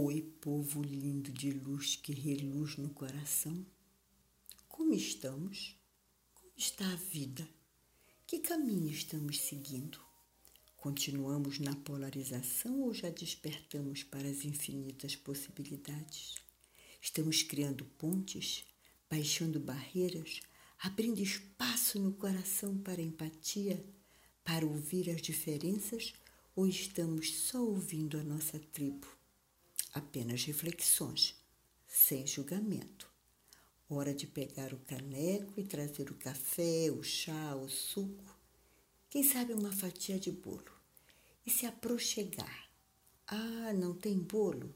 Oi, povo lindo de luz que reluz no coração. Como estamos? Como está a vida? Que caminho estamos seguindo? Continuamos na polarização ou já despertamos para as infinitas possibilidades? Estamos criando pontes, baixando barreiras, abrindo espaço no coração para empatia, para ouvir as diferenças ou estamos só ouvindo a nossa tribo? Apenas reflexões, sem julgamento. Hora de pegar o caneco e trazer o café, o chá, o suco, quem sabe uma fatia de bolo, e se aproxegar. Ah, não tem bolo?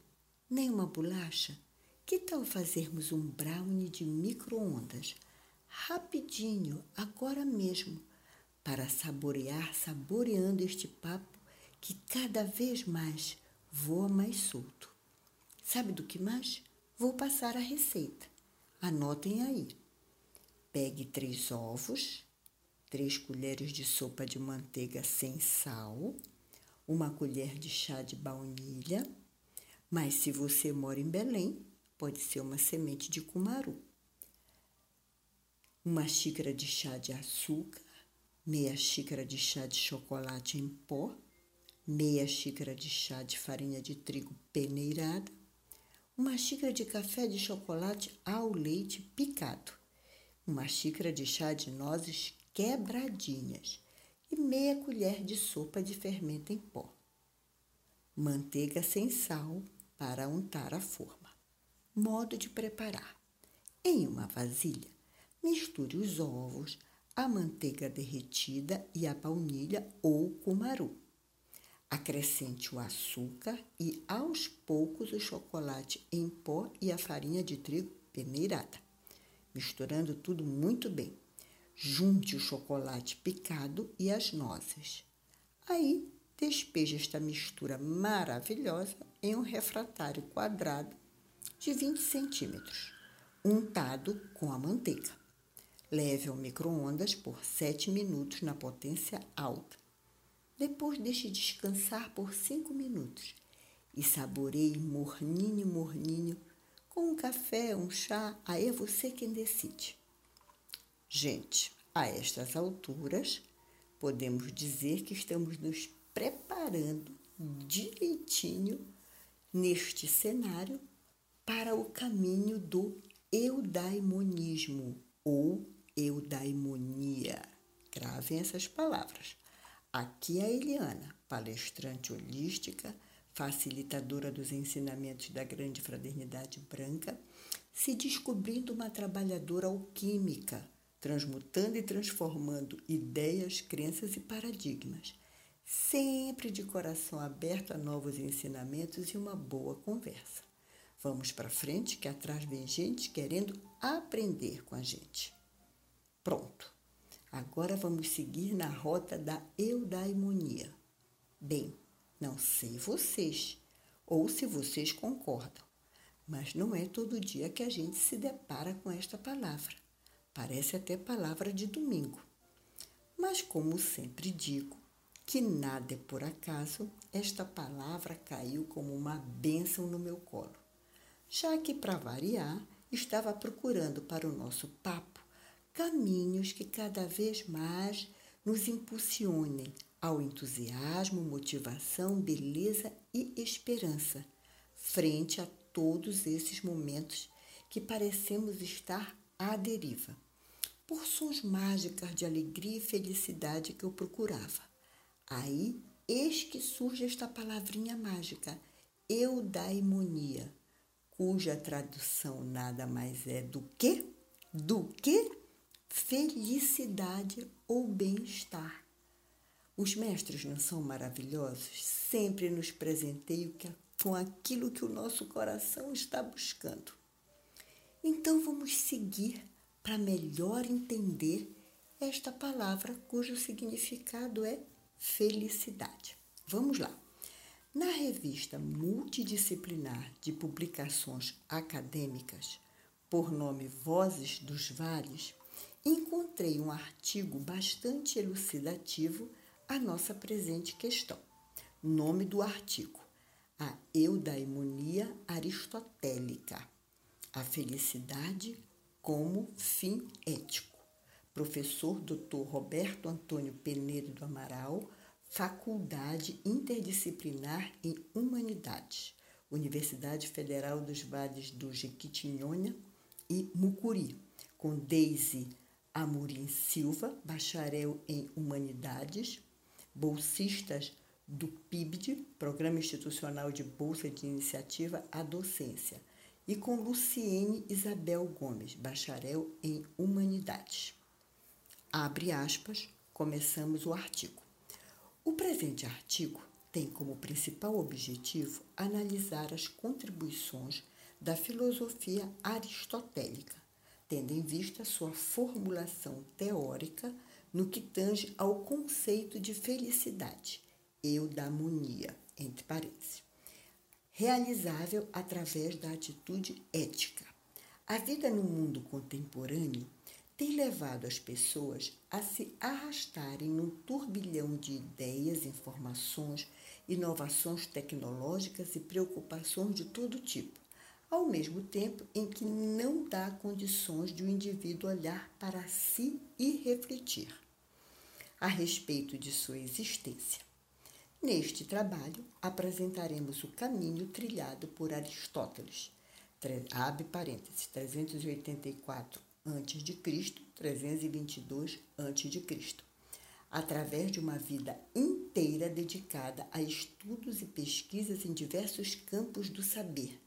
Nem uma bolacha? Que tal fazermos um brownie de micro-ondas? Rapidinho, agora mesmo, para saborear, saboreando este papo que cada vez mais voa mais solto. Sabe do que mais? Vou passar a receita. Anotem aí. Pegue três ovos, três colheres de sopa de manteiga sem sal, uma colher de chá de baunilha, mas se você mora em Belém, pode ser uma semente de cumaru. Uma xícara de chá de açúcar, meia xícara de chá de chocolate em pó, meia xícara de chá de farinha de trigo peneirada, uma xícara de café de chocolate ao leite picado, uma xícara de chá de nozes quebradinhas e meia colher de sopa de fermento em pó. Manteiga sem sal para untar a forma. Modo de preparar: em uma vasilha, misture os ovos, a manteiga derretida e a baunilha ou cumaru. Acrescente o açúcar e, aos poucos, o chocolate em pó e a farinha de trigo peneirada, misturando tudo muito bem. Junte o chocolate picado e as nozes. Aí, despeje esta mistura maravilhosa em um refratário quadrado de 20 centímetros, untado com a manteiga. Leve ao micro-ondas por 7 minutos na potência alta depois deixe descansar por cinco minutos e saboreie morninho, morninho, com um café, um chá, aí é você quem decide. Gente, a estas alturas, podemos dizer que estamos nos preparando direitinho neste cenário para o caminho do eudaimonismo ou eudaimonia. Gravem essas palavras. Aqui é a Eliana, palestrante holística, facilitadora dos ensinamentos da Grande Fraternidade Branca, se descobrindo uma trabalhadora alquímica, transmutando e transformando ideias, crenças e paradigmas, sempre de coração aberto a novos ensinamentos e uma boa conversa. Vamos para frente, que atrás vem gente querendo aprender com a gente. Pronto. Agora vamos seguir na rota da eudaimonia. Bem, não sei vocês, ou se vocês concordam, mas não é todo dia que a gente se depara com esta palavra. Parece até palavra de domingo. Mas, como sempre digo, que nada é por acaso, esta palavra caiu como uma bênção no meu colo, já que, para variar, estava procurando para o nosso papo caminhos que cada vez mais nos impulsionem ao entusiasmo, motivação, beleza e esperança, frente a todos esses momentos que parecemos estar à deriva. Porções mágicas de alegria e felicidade que eu procurava. Aí, eis que surge esta palavrinha mágica, eudaimonia, cuja tradução nada mais é do que? Do que? Felicidade ou bem-estar. Os mestres não são maravilhosos? Sempre nos presenteiam com aquilo que o nosso coração está buscando. Então vamos seguir para melhor entender esta palavra cujo significado é felicidade. Vamos lá. Na revista multidisciplinar de publicações acadêmicas, por nome Vozes dos Vales, encontrei um artigo bastante elucidativo à nossa presente questão. Nome do artigo: a eudaimonia aristotélica, a felicidade como fim ético. Professor Dr. Roberto Antônio Penedo do Amaral, Faculdade Interdisciplinar em Humanidades, Universidade Federal dos Vales do Jequitinhonha e Mucuri, com Deise Amorim Silva, bacharel em Humanidades, bolsistas do PIBD, Programa Institucional de Bolsa de Iniciativa à Docência, e com Luciene Isabel Gomes, bacharel em Humanidades. Abre aspas, começamos o artigo. O presente artigo tem como principal objetivo analisar as contribuições da filosofia aristotélica, tendo em vista sua formulação teórica no que tange ao conceito de felicidade, eudaimonia, entre parênteses realizável através da atitude ética. A vida no mundo contemporâneo tem levado as pessoas a se arrastarem num turbilhão de ideias, informações, inovações tecnológicas e preocupações de todo tipo, ao mesmo tempo em que não dá condições de o indivíduo olhar para si e refletir a respeito de sua existência. Neste trabalho, apresentaremos o caminho trilhado por Aristóteles, abre parênteses, 384 a.C., 322 a.C., através de uma vida inteira dedicada a estudos e pesquisas em diversos campos do saber,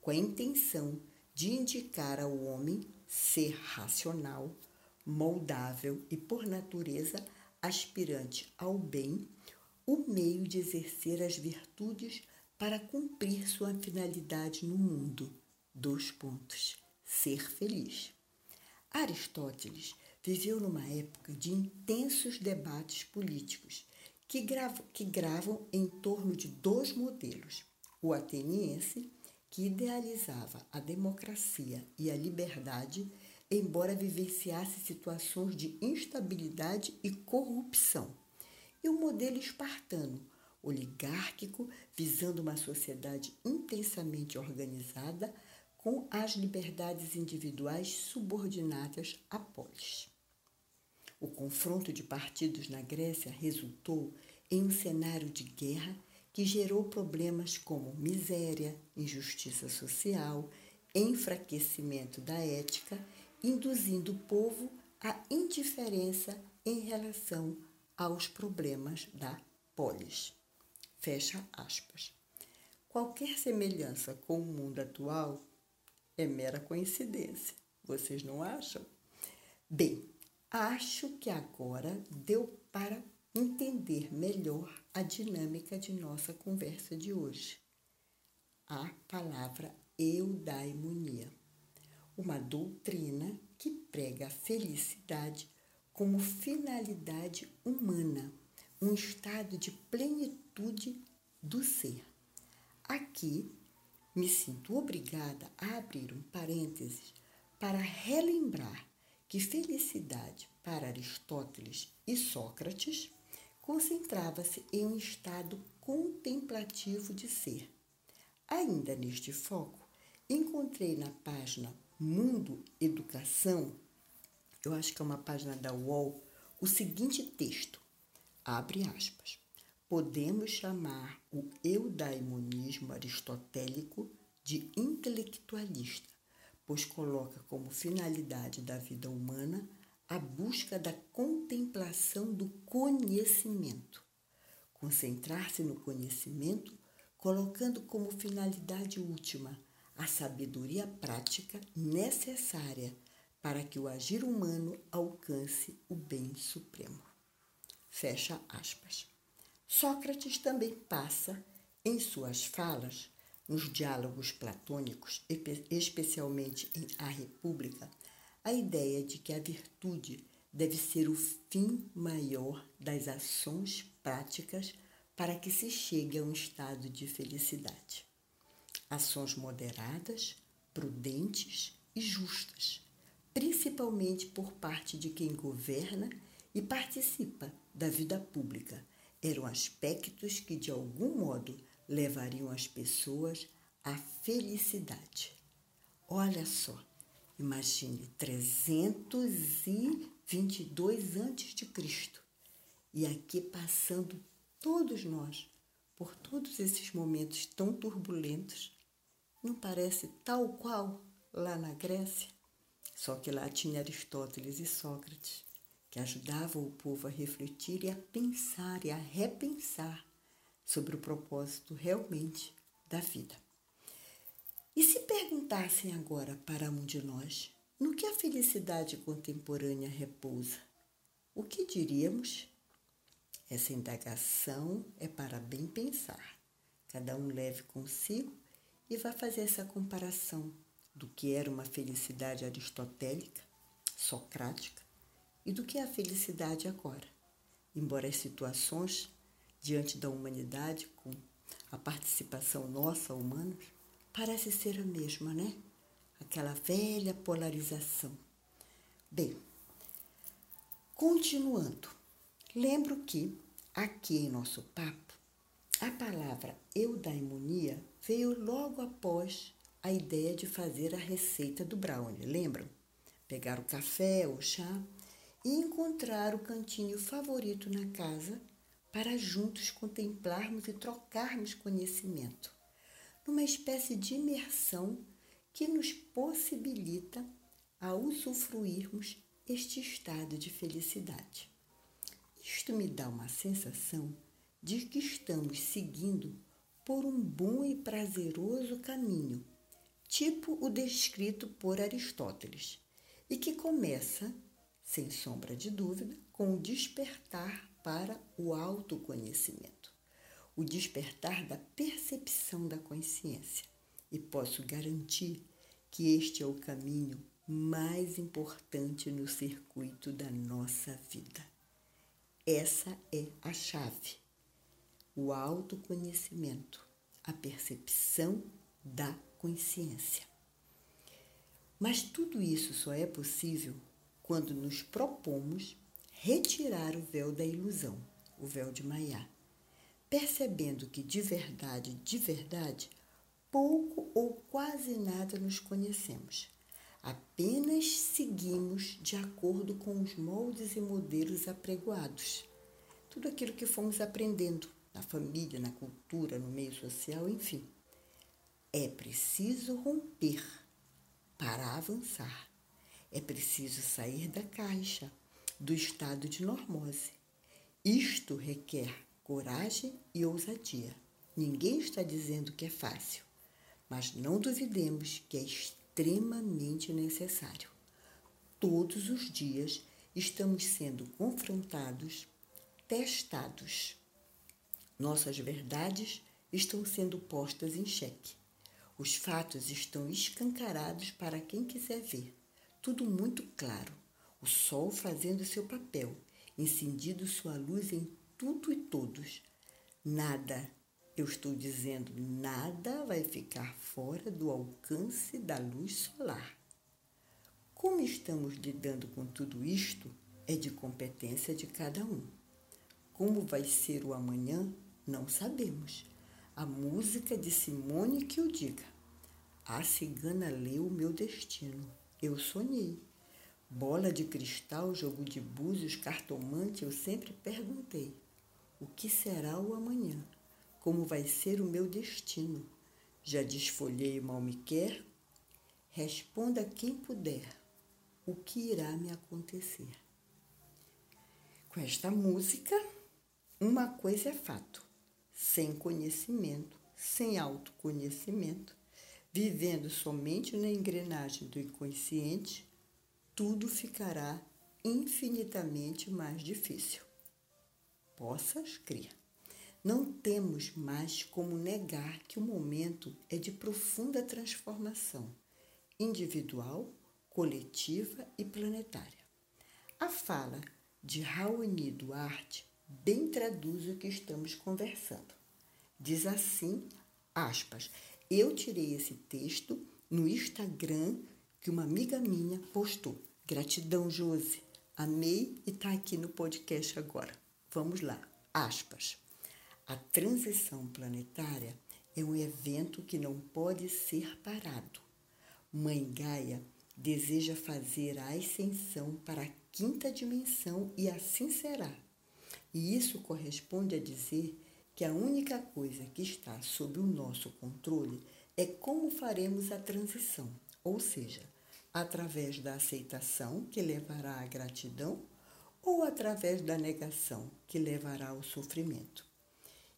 com a intenção de indicar ao homem ser racional, moldável e, por natureza, aspirante ao bem o meio de exercer as virtudes para cumprir sua finalidade no mundo. Dois pontos. Ser feliz. Aristóteles viveu numa época de intensos debates políticos que gravam, que gravam em torno de dois modelos: o ateniense, que idealizava a democracia e a liberdade, embora vivenciasse situações de instabilidade e corrupção e o modelo espartano, oligárquico, visando uma sociedade intensamente organizada com as liberdades individuais subordinadas à polis. O confronto de partidos na Grécia resultou em um cenário de guerra que gerou problemas como miséria, injustiça social, enfraquecimento da ética, induzindo o povo à indiferença em relação aos problemas da polis. Fecha aspas. Qualquer semelhança com o mundo atual é mera coincidência, vocês não acham? Bem, acho que agora deu para entender melhor a dinâmica de nossa conversa de hoje. A palavra eudaimonia, uma doutrina que prega a felicidade como finalidade humana, um estado de plenitude do ser. Aqui me sinto obrigada a abrir um parênteses para relembrar que felicidade para Aristóteles e Sócrates concentrava-se em um estado contemplativo de ser. Ainda neste foco, encontrei na página Mundo Educação eu acho que é uma página da UOL, o seguinte texto, abre aspas, podemos chamar o eudaimonismo aristotélico de intelectualista, pois coloca como finalidade da vida humana a busca da contemplação do conhecimento. Concentrar-se no conhecimento, colocando como finalidade última a sabedoria prática necessária para que o agir humano alcance o bem supremo. Fecha aspas. Sócrates também passa, em suas falas, nos diálogos platônicos, especialmente em A República, a ideia de que a virtude deve ser o fim maior das ações práticas para que se chegue a um estado de felicidade. Ações moderadas, prudentes e justas principalmente por parte de quem governa e participa da vida pública, eram aspectos que, de algum modo, levariam as pessoas à felicidade. Olha só, imagine 322 antes de Cristo e aqui passando todos nós por todos esses momentos tão turbulentos. Não parece tal qual lá na Grécia? Só que lá tinha Aristóteles e Sócrates, que ajudavam o povo a refletir e a pensar e a repensar sobre o propósito realmente da vida. E se perguntassem agora para um de nós no que a felicidade contemporânea repousa, o que diríamos? Essa indagação é para bem pensar. Cada um leve consigo e vá fazer essa comparação do que era uma felicidade aristotélica, socrática, e do que é a felicidade agora. Embora as situações diante da humanidade, com a participação nossa, humanos, parece ser a mesma, né? Aquela velha polarização. Bem, continuando, lembro que aqui em nosso papo, a palavra eudaimonia veio logo após a ideia de fazer a receita do brownie, lembram? Pegar o café ou chá e encontrar o cantinho favorito na casa para juntos contemplarmos e trocarmos conhecimento numa espécie de imersão que nos possibilita a usufruirmos este estado de felicidade. Isto me dá uma sensação de que estamos seguindo por um bom e prazeroso caminho, tipo o descrito por Aristóteles, e que começa, sem sombra de dúvida, com o despertar para o autoconhecimento o despertar da percepção da consciência. E posso garantir que este é o caminho mais importante no circuito da nossa vida. Essa é a chave. O autoconhecimento, a percepção da consciência. Mas tudo isso só é possível quando nos propomos retirar o véu da ilusão, o véu de Maiá percebendo que de verdade, de verdade, pouco ou quase nada nos conhecemos. Apenas seguimos de acordo com os moldes e modelos apregoados. Tudo aquilo que fomos aprendendo na família, na cultura, no meio social, enfim. É preciso romper para avançar. É preciso sair da caixa, do estado de normose. Isto requer coragem e ousadia. Ninguém está dizendo que é fácil, mas não duvidemos que é extremamente necessário. Todos os dias estamos sendo confrontados, testados. Nossas verdades estão sendo postas em xeque. Os fatos estão escancarados para quem quiser ver. Tudo muito claro. O sol fazendo seu papel, incendindo sua luz em tudo e todos. Nada, eu estou dizendo, nada vai ficar fora do alcance da luz solar. Como estamos lidando com tudo isto é de competência de cada um. Como vai ser o amanhã, não sabemos. A música de Simone que o diga. A cigana leu o meu destino. Eu sonhei. Bola de cristal, jogo de búzios, cartomante, eu sempre perguntei. O que será o amanhã? Como vai ser o meu destino? Já desfolhei o mal me quer? Responda quem puder o que irá me acontecer. Com esta música, uma coisa é fato: sem conhecimento, sem autoconhecimento, vivendo somente na engrenagem do inconsciente, tudo ficará infinitamente mais difícil possas crer. Não temos mais como negar que o momento é de profunda transformação individual, coletiva e planetária. A fala de Raoni Duarte bem traduz o que estamos conversando. Diz assim, aspas, eu tirei esse texto no Instagram que uma amiga minha postou. Gratidão, Josi. Amei e está aqui no podcast agora. Vamos lá, aspas. A transição planetária é um evento que não pode ser parado. Mãe Gaia deseja fazer a ascensão para a quinta dimensão e assim será. E isso corresponde a dizer que a única coisa que está sob o nosso controle é como faremos a transição, ou seja, através da aceitação, que levará à gratidão, ou através da negação, que levará ao sofrimento.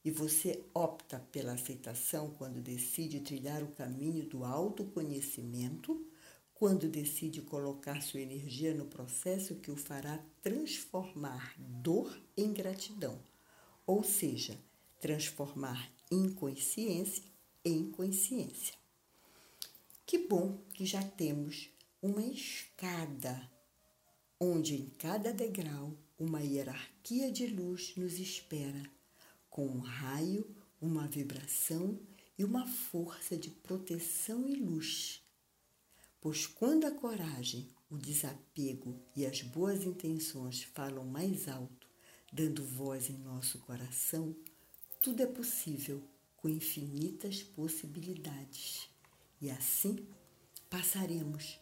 E você opta pela aceitação quando decide trilhar o caminho do autoconhecimento, quando decide colocar sua energia no processo que o fará transformar dor em gratidão, ou seja, transformar inconsciência em consciência. Que bom que já temos uma escada onde em cada degrau uma hierarquia de luz nos espera, com um raio, uma vibração e uma força de proteção e luz. Pois quando a coragem, o desapego e as boas intenções falam mais alto, dando voz em nosso coração, tudo é possível com infinitas possibilidades. E assim passaremos,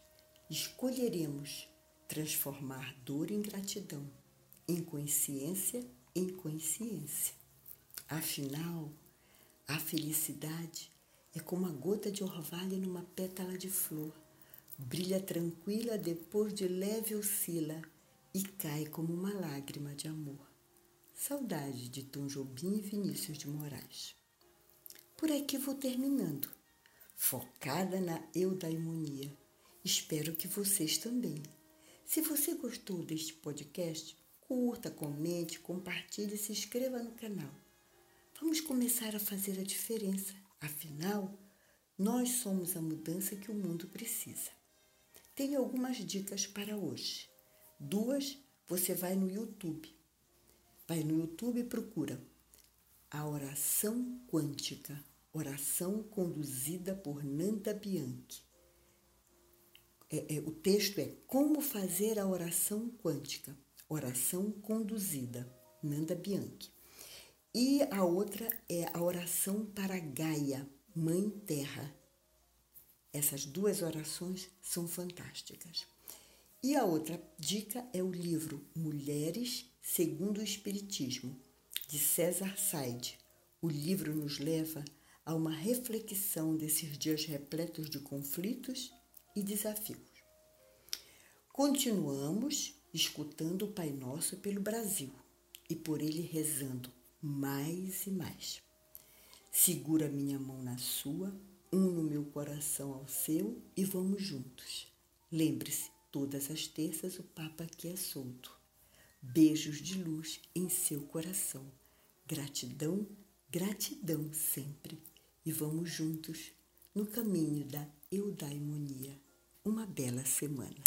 escolheremos transformar dor em gratidão, em consciência em consciência. Afinal, a felicidade é como a gota de orvalho numa pétala de flor. Brilha tranquila depois de leve oscila e cai como uma lágrima de amor. Saudade de Tom Jobim e Vinícius de Moraes. Por aqui vou terminando, focada na eudaimonia. Espero que vocês também. Se você gostou deste podcast, curta, comente, compartilhe e se inscreva no canal. Vamos começar a fazer a diferença. Afinal, nós somos a mudança que o mundo precisa. Tenho algumas dicas para hoje. Duas, você vai no YouTube. Vai no YouTube e procura a oração quântica, oração conduzida por Nanda Bianchi é, é, o texto é Como fazer a oração quântica, oração conduzida, Nanda Bianchi. E a outra é a oração para Gaia, Mãe Terra. Essas duas orações são fantásticas. E a outra dica é o livro Mulheres segundo o Espiritismo, de César Said. O livro nos leva a uma reflexão desses dias repletos de conflitos e desafios. Continuamos escutando o Pai Nosso pelo Brasil e por ele rezando mais e mais. Segura minha mão na sua, uno meu coração ao seu e vamos juntos. Lembre-se, todas as terças o Papa aqui é solto. Beijos de luz em seu coração. Gratidão, gratidão sempre. E vamos juntos no caminho da eudaimonia. Uma bela semana.